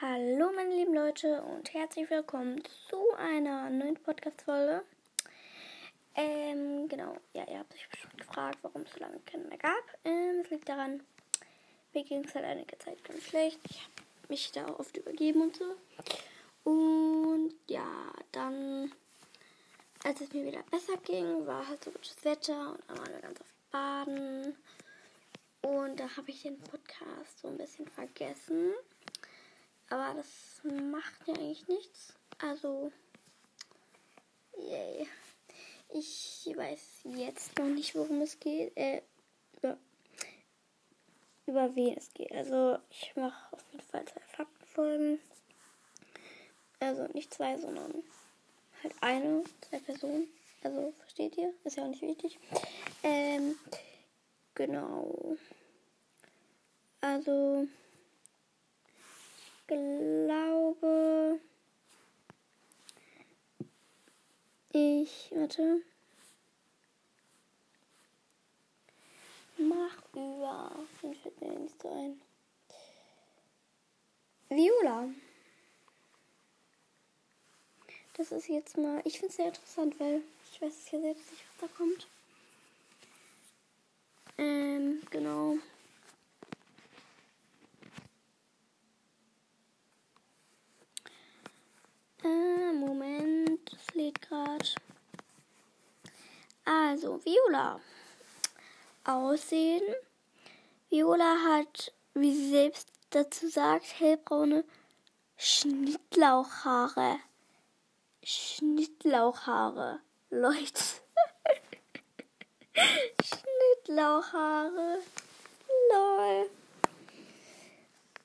Hallo meine lieben Leute und herzlich willkommen zu einer neuen Podcast-Folge. Ähm, genau, ja, ihr habt euch bestimmt gefragt, warum es so lange keinen mehr gab. Ähm, es liegt daran, mir ging es halt einige Zeit ganz schlecht. Ich habe mich da oft übergeben und so. Und ja, dann, als es mir wieder besser ging, war halt so gutes Wetter und dann waren wir ganz oft baden. Und da habe ich den Podcast so ein bisschen vergessen. Aber das macht ja eigentlich nichts. Also, yay. Ich weiß jetzt noch nicht, worum es geht. Äh, über, über wen es geht. Also, ich mache auf jeden Fall zwei Faktenfolgen. Also, nicht zwei, sondern halt eine, zwei Personen. Also, versteht ihr? Ist ja auch nicht wichtig. Ähm, genau. Also, glaube, ich, warte, mach über, den fällt mir nicht so ein. Viola. Das ist jetzt mal, ich finde es sehr interessant, weil ich weiß es ja selbst nicht, was da kommt. Ähm, genau. Äh, Moment, das lädt gerade. Also, Viola. Aussehen. Viola hat, wie sie selbst dazu sagt, hellbraune Schnittlauchhaare. Schnittlauchhaare. Leute. Schnittlauchhaare. Lol.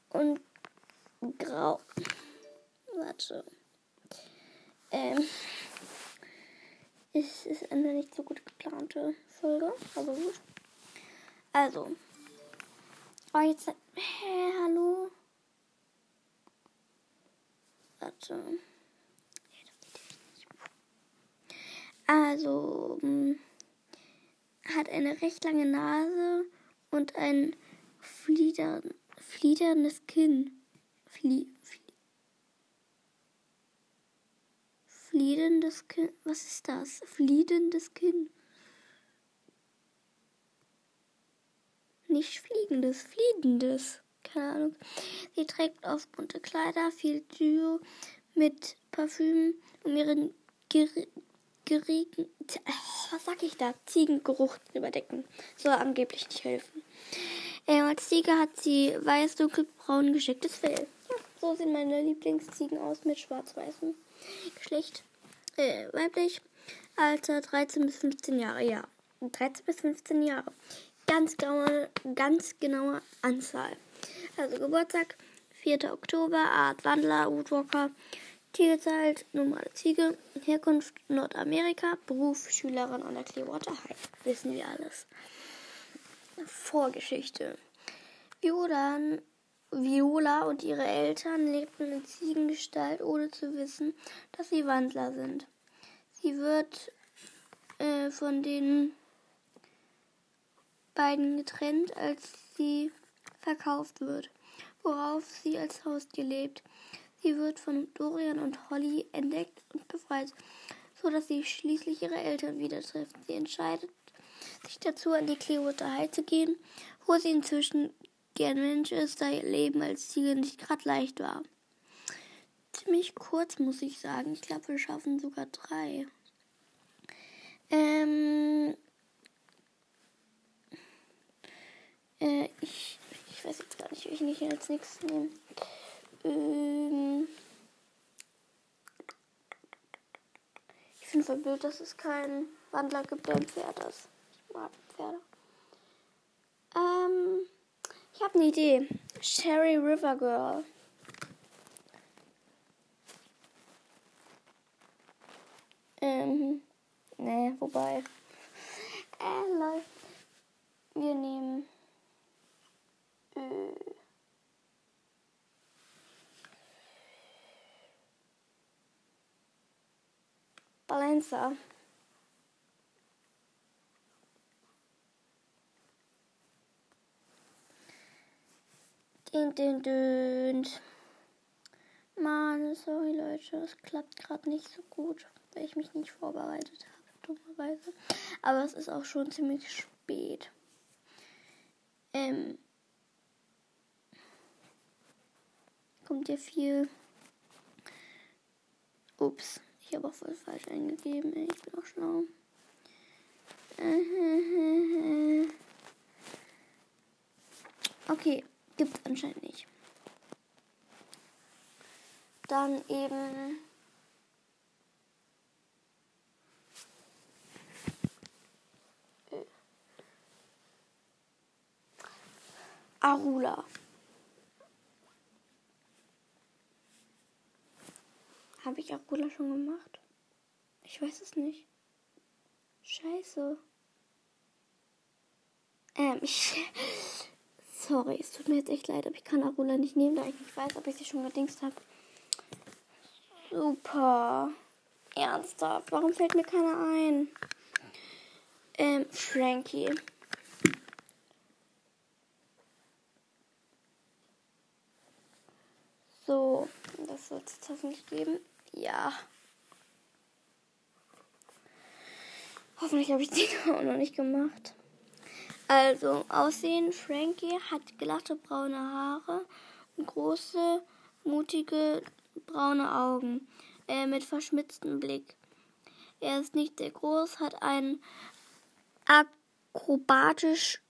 Und grau. Warte. Ähm, es ist eine nicht so gut geplante Folge, aber gut. Also. Oh, jetzt. Hä, hallo? Warte. Also, hm, hat eine recht lange Nase und ein fliedern, fliederndes Kinn. Flie, Fliedendes Kinn. Was ist das? Fliedendes Kinn. Nicht fliegendes, fliedendes. Keine Ahnung. Sie trägt oft bunte Kleider, viel Duo mit Parfüm, um ihren gerigen, was sag ich da? Ziegengeruch zu überdecken. Soll angeblich nicht helfen. Äh, als Ziege hat sie weiß, dunkelbraun geschicktes Fell. Ja, so sehen meine Lieblingsziegen aus mit schwarz-weißem Geschlecht äh, weiblich. Alter 13 bis 15 Jahre, ja. 13 bis 15 Jahre. Ganz genaue, ganz genaue Anzahl. Also Geburtstag 4. Oktober, Art Wandler, Woodwalker, Tierzeit, normale Ziege, Herkunft Nordamerika, Beruf Schülerin an der Clearwater High. Wissen wir alles. Vorgeschichte. Viola Viola und ihre Eltern lebten in Ziegengestalt, ohne zu wissen, dass sie Wandler sind. Sie wird äh, von den beiden getrennt, als sie verkauft wird, worauf sie als Haustier lebt. Sie wird von Dorian und Holly entdeckt und befreit, so dass sie schließlich ihre Eltern wieder trifft. Sie entscheidet sich dazu, an die Clearwater High zu gehen, wo sie inzwischen gern Mensch ist, da Leben als Ziege nicht gerade leicht war. Ziemlich kurz, muss ich sagen. Ich glaube, wir schaffen sogar drei. Ähm. Äh, ich, ich weiß jetzt gar nicht, welchen ich als nächstes nehme. Ähm. Ich finde voll blöd, dass es keinen Wandler gibt, der ein Pferd ist. Ich mag Pferde. Ähm. Ich habe eine Idee. Sherry River Girl. Ähm, ne, wobei. Äh, läuft. Wir nehmen. Äh, Balancer. Dün, dün, dün. Leute. Es klappt gerade nicht so gut, weil ich mich nicht vorbereitet habe, dummerweise. Aber es ist auch schon ziemlich spät. Ähm, kommt ja viel. Ups, ich habe auch voll falsch eingegeben. Ich bin auch schlau. Okay, gibt es anscheinend nicht. Dann eben. Arula. Habe ich Arula schon gemacht? Ich weiß es nicht. Scheiße. Ähm, ich. Sorry, es tut mir jetzt echt leid, aber ich kann Arula nicht nehmen, da ich nicht weiß, ob ich sie schon gedingst habe. Super. Ernsthaft, warum fällt mir keiner ein? Ähm, Frankie. So, das wird es hoffentlich geben. Ja. Hoffentlich habe ich die auch noch nicht gemacht. Also, Aussehen: Frankie hat glatte braune Haare und große, mutige braune Augen äh, mit verschmitztem Blick. Er ist nicht sehr groß, hat einen akrobatisch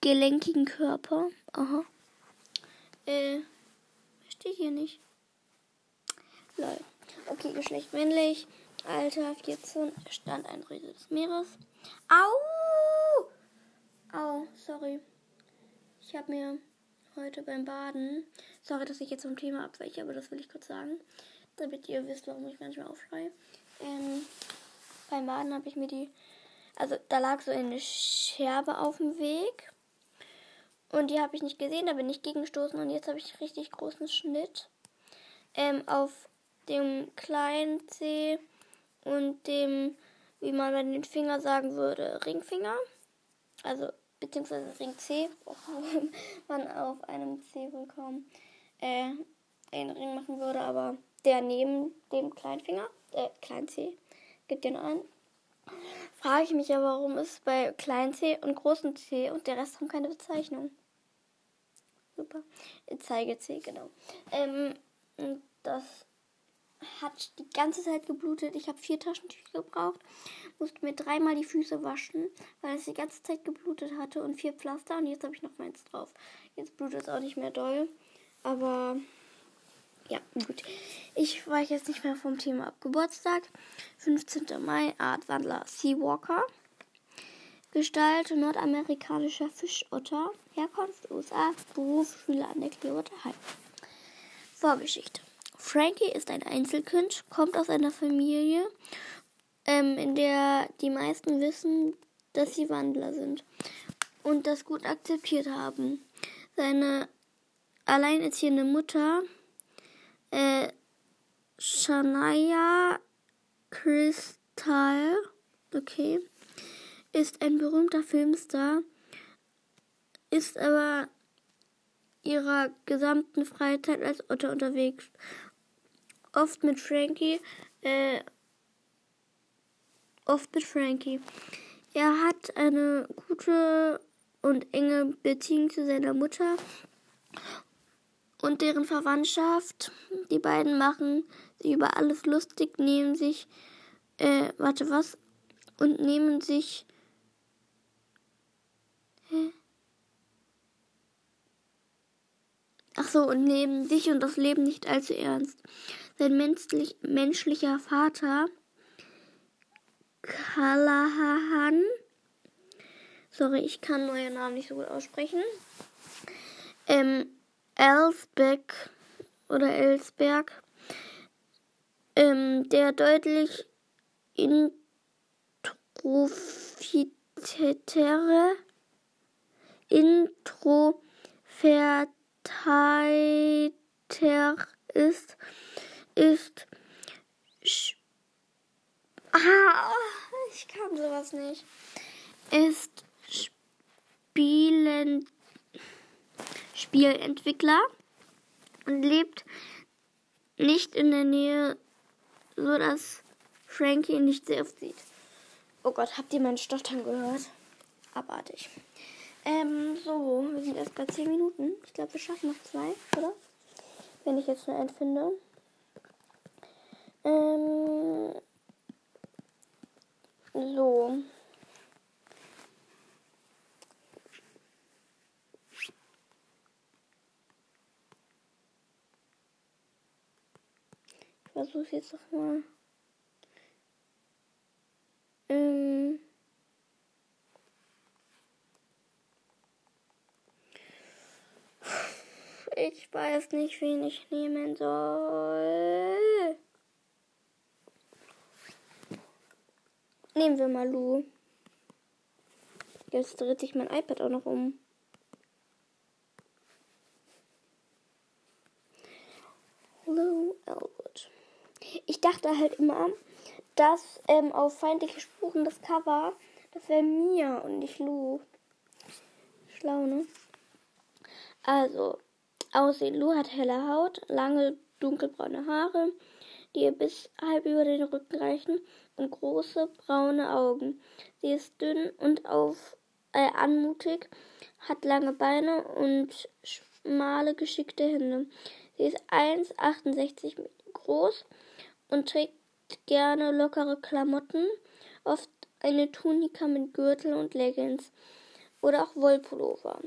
gelenkigen Körper. Aha. Äh, steht hier nicht. Lol. Okay, Geschlecht männlich. Alter 14. Stand ein Riese des Meeres. Au! Au, sorry. Ich habe mir heute beim Baden. Sorry, dass ich jetzt vom Thema abweiche, aber das will ich kurz sagen. Damit ihr wisst, warum ich manchmal aufschreie. Ähm, beim Baden habe ich mir die. Also da lag so eine Scherbe auf dem Weg. Und die habe ich nicht gesehen, da bin ich gegengestoßen und jetzt habe ich richtig großen Schnitt ähm, auf dem kleinen C und dem, wie man bei den Finger sagen würde, Ringfinger. Also, beziehungsweise Ring C, wo man auf einem C wohl kaum äh, einen Ring machen würde, aber der neben dem kleinen Finger, äh, kleinen C, gibt ja nur einen. Frage ich mich aber, warum ist bei kleinen C und großen C und der Rest haben keine Bezeichnung. Super. Zeige C, genau. Ähm, das hat die ganze Zeit geblutet. Ich habe vier Taschentücher gebraucht, musste mir dreimal die Füße waschen, weil es die ganze Zeit geblutet hatte und vier Pflaster und jetzt habe ich noch meins drauf. Jetzt blutet es auch nicht mehr doll, aber ja, gut. Ich weiche jetzt nicht mehr vom Thema ab. Geburtstag, 15. Mai, Artwandler Seawalker. Gestalt nordamerikanischer Fischotter. Herkunft USA. Beruf Schüler an der Clearwater High. Vorgeschichte. Frankie ist ein Einzelkind, kommt aus einer Familie, ähm, in der die meisten wissen, dass sie Wandler sind und das gut akzeptiert haben. Seine alleinerziehende Mutter, äh, Shania Crystal, okay, ist ein berühmter Filmstar, ist aber ihrer gesamten Freizeit als Otter unterwegs oft mit Frankie, äh, oft mit Frankie. Er hat eine gute und enge Beziehung zu seiner Mutter und deren Verwandtschaft. Die beiden machen sich über alles lustig, nehmen sich, äh, warte was, und nehmen sich, Ach so, und nehmen sich und das Leben nicht allzu ernst. Sein menschlich, menschlicher Vater Kalahan, sorry, ich kann neue Namen nicht so gut aussprechen, ähm, Elsbeck oder Elsberg, ähm, der deutlich introfitere, introvertiter ist, ist. Ah, ich kann sowas nicht. Ist Spielen, Spielentwickler und lebt nicht in der Nähe, so dass Frankie ihn nicht sehr oft sieht. Oh Gott, habt ihr meinen Stottern gehört? Abartig. Ähm, so, wir sind erst bei 10 Minuten. Ich glaube, wir schaffen noch zwei, oder? Wenn ich jetzt nur einen finde. Ähm, so. Ich versuche es jetzt noch mal. Ähm. Ich weiß nicht, wen ich nehmen soll. Nehmen wir mal Lu. Jetzt dreht sich mein iPad auch noch um. Lou Elwood. Ich dachte halt immer, dass ähm, auf feindliche Spuren das Cover, das wäre Mia und nicht Lou. Schlau, ne? Also, Aussehen. Lou hat helle Haut, lange dunkelbraune Haare, die ihr bis halb über den Rücken reichen und große braune Augen. Sie ist dünn und auf, äh, anmutig, hat lange Beine und schmale, geschickte Hände. Sie ist 1,68 groß und trägt gerne lockere Klamotten, oft eine Tunika mit Gürtel und Leggings oder auch Wollpullover.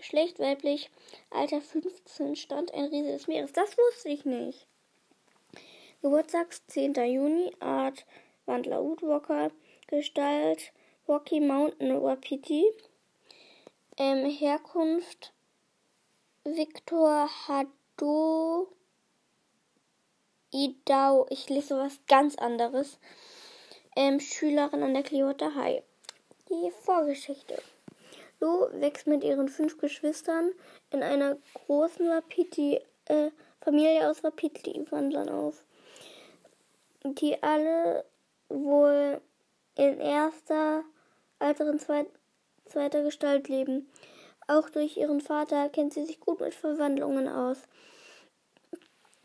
Geschlecht weiblich, Alter 15, Stand ein Riese des Meeres. Das wusste ich nicht. Geburtstags 10. Juni, Art Wandler Woodwalker, Gestalt Rocky Mountain Wapiti, ähm, Herkunft Victor Hado Idau, ich lese was ganz anderes, ähm, Schülerin an der Clearwater High. Die Vorgeschichte. Lou wächst mit ihren fünf Geschwistern in einer großen Wapiti, äh, Familie aus Wapiti-Wandlern auf, die alle wohl in erster, älteren zweit, zweiter Gestalt leben. Auch durch ihren Vater kennt sie sich gut mit Verwandlungen aus.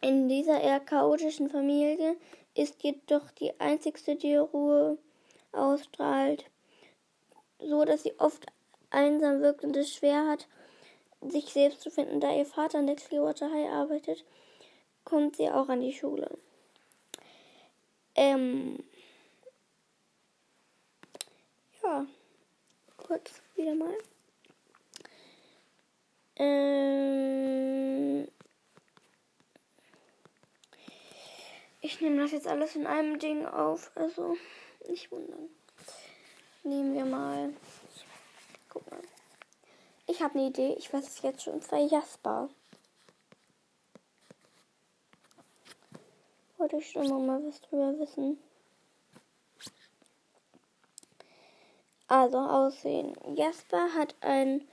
In dieser eher chaotischen Familie ist jedoch die einzigste, die Ruhe ausstrahlt, so dass sie oft einsam wirkt und es schwer hat, sich selbst zu finden. Da ihr Vater an der Clearwater High arbeitet, kommt sie auch an die Schule. Ähm, ja, kurz wieder mal. Ähm, ich nehme das jetzt alles in einem Ding auf, also nicht wundern. Nehmen wir mal habe eine Idee. Ich weiß es jetzt schon. Und zwar Jasper. Wollte ich schon mal was drüber wissen. Also Aussehen. Jasper hat einen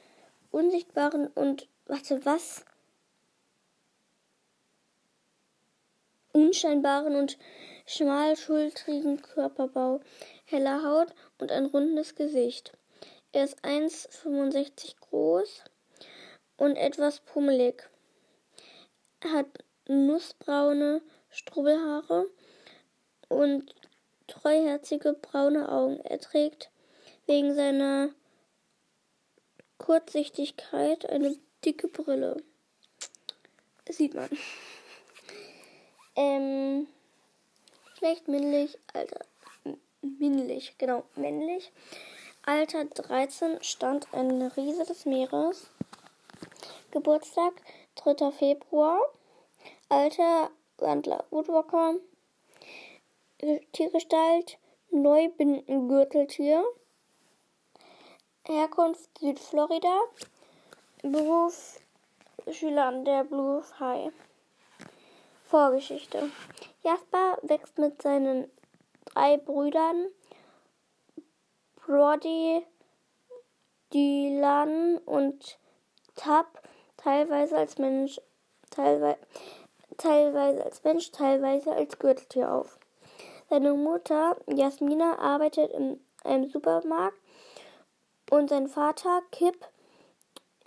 unsichtbaren und warte was? Unscheinbaren und schmalschultrigen Körperbau, heller Haut und ein rundes Gesicht. Er ist 1,65 groß und etwas pummelig. Er hat nussbraune Strubbelhaare und treuherzige braune Augen. Er trägt wegen seiner Kurzsichtigkeit eine dicke Brille. Das sieht man. Ähm, schlecht männlich, Alter. Männlich, genau, männlich. Alter 13 stand ein Riese des Meeres. Geburtstag 3. Februar. Alter Wandler Woodwalker. Tiergestalt Neubindengürteltier. Herkunft Südflorida. Beruf Schüler an der Blue High. Vorgeschichte. Jasper wächst mit seinen drei Brüdern Brody, Dylan und Tab teilweise als Mensch, teilweise, teilweise als Mensch, teilweise als Gürteltier auf. Seine Mutter Jasmina arbeitet in einem Supermarkt und sein Vater Kip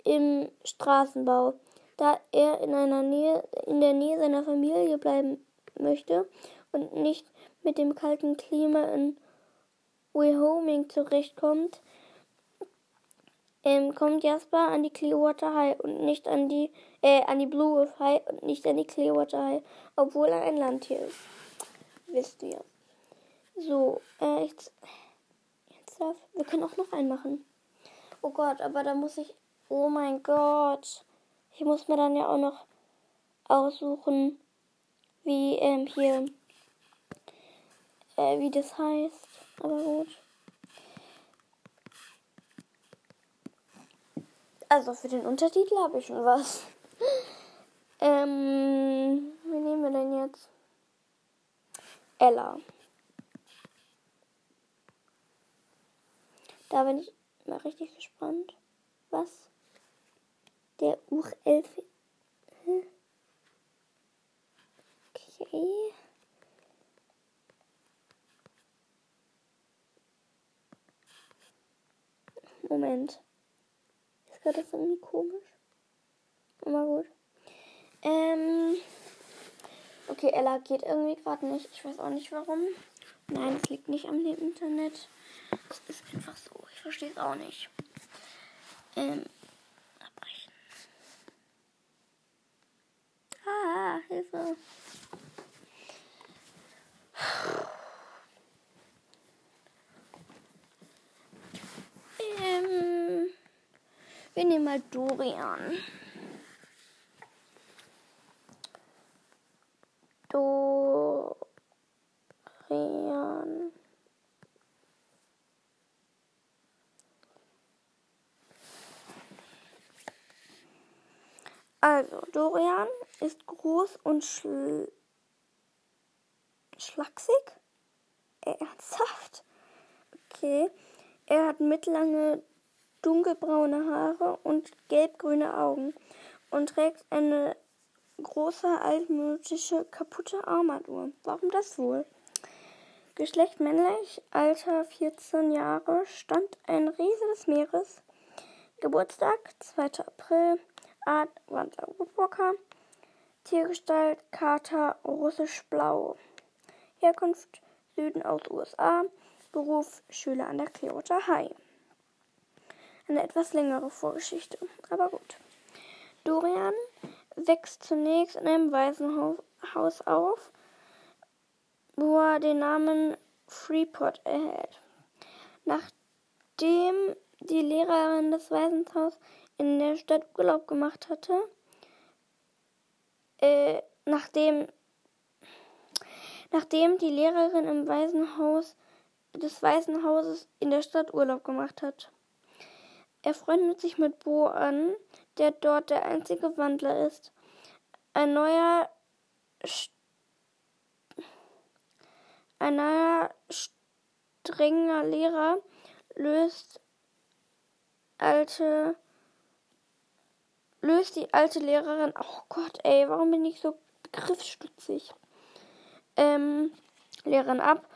im Straßenbau. da er in einer Nähe, in der Nähe seiner Familie bleiben möchte und nicht mit dem kalten Klima in Wyoming zurechtkommt, ähm, kommt Jasper an die Clearwater High und nicht an die, äh, an die Blue Wolf High und nicht an die Clearwater High, obwohl er ein Landtier ist. Wisst ihr. So, äh, jetzt, jetzt darf, wir können auch noch einen machen. Oh Gott, aber da muss ich, oh mein Gott. Ich muss mir dann ja auch noch aussuchen, wie, ähm, hier, äh, wie das heißt. Aber gut. Also für den Untertitel habe ich schon was. ähm, wie nehmen wir denn jetzt? Ella. Da bin ich mal richtig gespannt. Was? Der Urelf. Okay. Moment. Ist gerade das irgendwie komisch? Aber gut. Ähm. Okay, Ella geht irgendwie gerade nicht. Ich weiß auch nicht warum. Nein, es liegt nicht am Internet. Es ist einfach so. Ich verstehe es auch nicht. Ähm. Abbrechen. Ah, Hilfe. Ähm, wir nehmen mal Dorian. Dorian. Also, Dorian ist groß und schl schlaksig. Ernsthaft? Okay. Er hat mittellange dunkelbraune Haare und gelbgrüne Augen und trägt eine große altmodische kaputte Armatur. Warum das wohl? Geschlecht männlich, Alter 14 Jahre, Stand ein Riese des Meeres, Geburtstag 2. April, Art Wanzer Woodwalker, Tiergestalt Kater russisch-blau, Herkunft Süden aus USA, Beruf Schüler an der Clearwater High. Eine etwas längere Vorgeschichte, aber gut. Dorian wächst zunächst in einem Waisenhaus auf, wo er den Namen Freeport erhält. Nachdem die Lehrerin des Waisenhauses in der Stadt Urlaub gemacht hatte, äh, nachdem, nachdem die Lehrerin im Waisenhaus des Weißen Hauses in der Stadt Urlaub gemacht hat. Er freundet sich mit Bo an, der dort der einzige Wandler ist. Ein neuer, ein neuer strenger Lehrer löst alte löst die alte Lehrerin, oh Gott, ey, warum bin ich so begriffsstutzig? Ähm, Lehrerin ab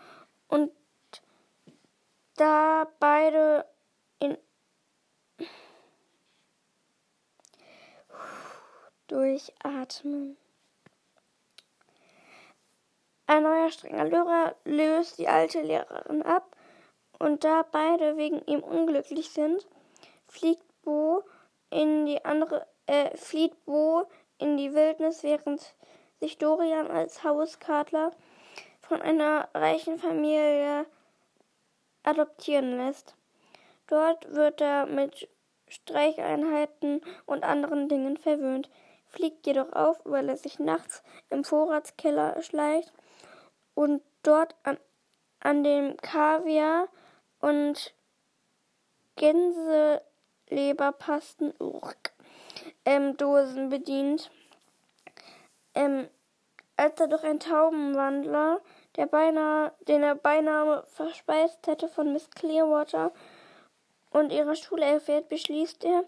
und da beide in durchatmen. Ein neuer strenger Lehrer löst die alte Lehrerin ab und da beide wegen ihm unglücklich sind, fliegt Bo in die andere äh, flieht Bo in die Wildnis, während sich Dorian als Hauskadler von einer reichen Familie adoptieren lässt. Dort wird er mit Streicheinheiten und anderen Dingen verwöhnt, fliegt jedoch auf, weil er sich nachts im Vorratskeller schleicht und dort an, an dem Kaviar und Gänseleberpasten ähm, Dosen bedient. Ähm, als er durch einen Taubenwandler der beinahe, den er beinahe verspeist hätte von Miss Clearwater und ihrer Schule erfährt, beschließt er,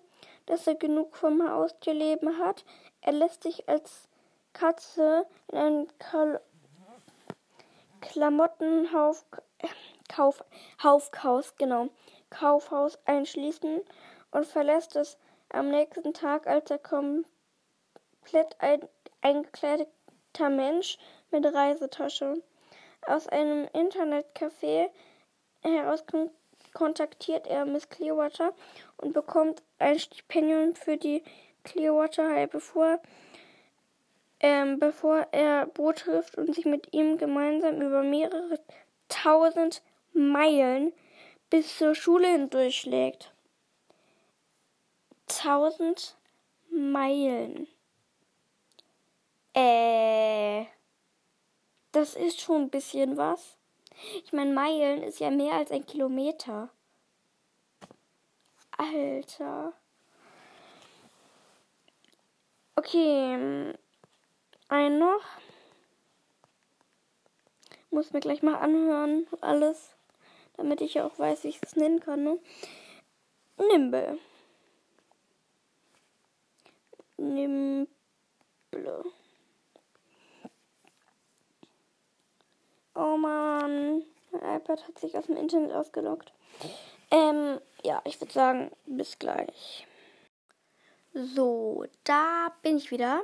dass er genug vom Haustierleben hat. Er lässt sich als Katze in ein Kal Klamottenhauf Kauf, Haufhaus, genau, Kaufhaus einschließen und verlässt es am nächsten Tag, als er komplett ein, eingekleideter Mensch mit Reisetasche. Aus einem Internetcafé heraus kontaktiert er Miss Clearwater und bekommt ein Stipendium für die Clearwater High, bevor, ähm, bevor er Bo trifft und sich mit ihm gemeinsam über mehrere tausend Meilen bis zur Schule hindurchschlägt. Tausend Meilen. Äh, das ist schon ein bisschen was. Ich meine, Meilen ist ja mehr als ein Kilometer. Alter. Okay, ein noch. Muss mir gleich mal anhören, alles. Damit ich auch weiß, wie ich es nennen kann. Ne? Nimble. Nimble. Oh man, mein iPad hat sich aus dem Internet ausgelockt. Ähm, ja, ich würde sagen, bis gleich. So, da bin ich wieder.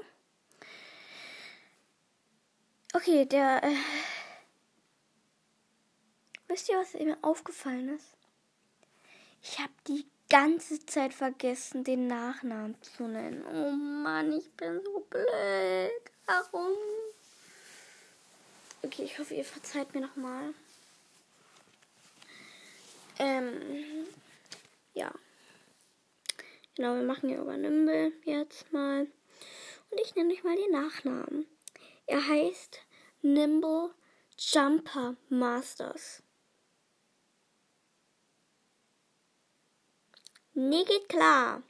Okay, der. Äh, wisst ihr, was mir aufgefallen ist? Ich habe die ganze Zeit vergessen, den Nachnamen zu nennen. Oh Mann, ich bin so blöd. Warum? Okay, ich hoffe, ihr verzeiht mir nochmal. Ähm, ja. Genau, wir machen hier über Nimble jetzt mal. Und ich nenne euch mal den Nachnamen. Er heißt Nimble Jumper Masters. Nee, geht klar.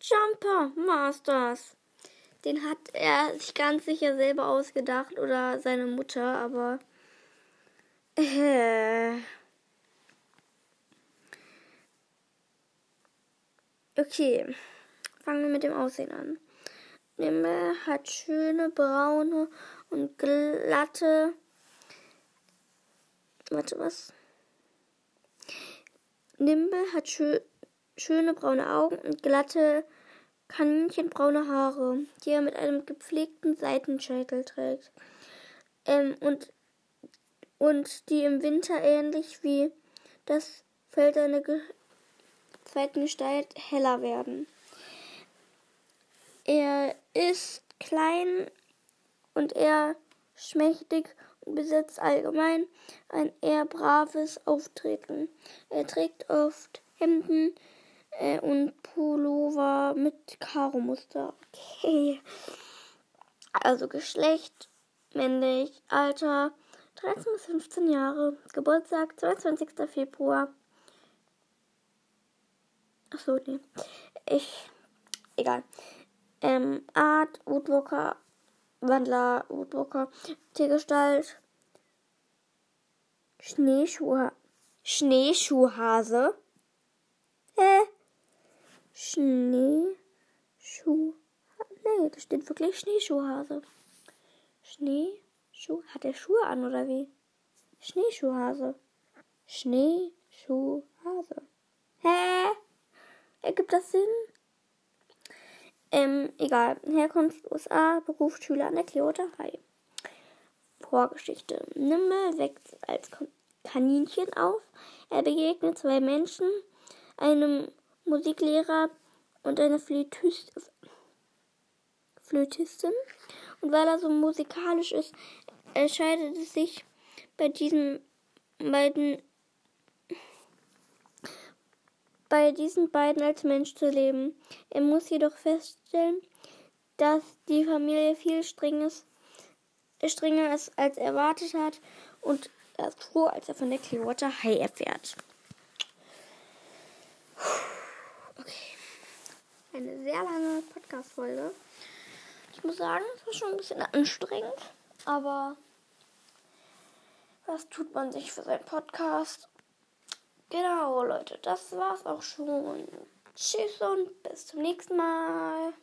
Jumper Masters. Den hat er sich ganz sicher selber ausgedacht oder seine Mutter, aber. Äh. Okay, fangen wir mit dem Aussehen an. Nimble hat schöne braune und glatte. Warte, was? Nimble hat schö schöne braune Augen und glatte kaninchenbraune Haare, die er mit einem gepflegten Seitenscheitel trägt. Ähm, und, und die im Winter ähnlich wie das Fell seiner zweiten Gestalt heller werden. Er ist klein und eher schmächtig und besitzt allgemein ein eher braves Auftreten. Er trägt oft Hemden äh, und Pullover mit Karo-Muster. Okay. Also Geschlecht, männlich, Alter 13 bis 15 Jahre, Geburtstag 22. Februar Ach so, nee. Ich. Egal. Ähm, Art, Woodwalker, Wandler, Woodwalker, Tiergestalt, Schneeschuh, Schneeschuhhase. Hä? Schneeschuh. Nee, da steht wirklich Schneeschuhhase. Schneeschuh. Hat er Schuhe an oder wie? Schneeschuhhase. Schneeschuhhase. Hä? Ergibt das Sinn? Ähm, egal. Herkunft USA, Beruf Schüler an der Clearwater High. Vorgeschichte. Nimble wächst als Kaninchen auf. Er begegnet zwei Menschen, einem Musiklehrer und einer Flötist Flötistin. Und weil er so musikalisch ist, entscheidet es sich bei diesen beiden bei diesen beiden als Mensch zu leben. Er muss jedoch feststellen, dass die Familie viel strenges, strenger ist, als er erwartet hat und er ist froh, als er von der Clearwater High erfährt. Okay. Eine sehr lange Podcast-Folge. Ich muss sagen, es war schon ein bisschen anstrengend, aber was tut man sich für seinen Podcast? Genau, Leute, das war's auch schon. Tschüss und bis zum nächsten Mal.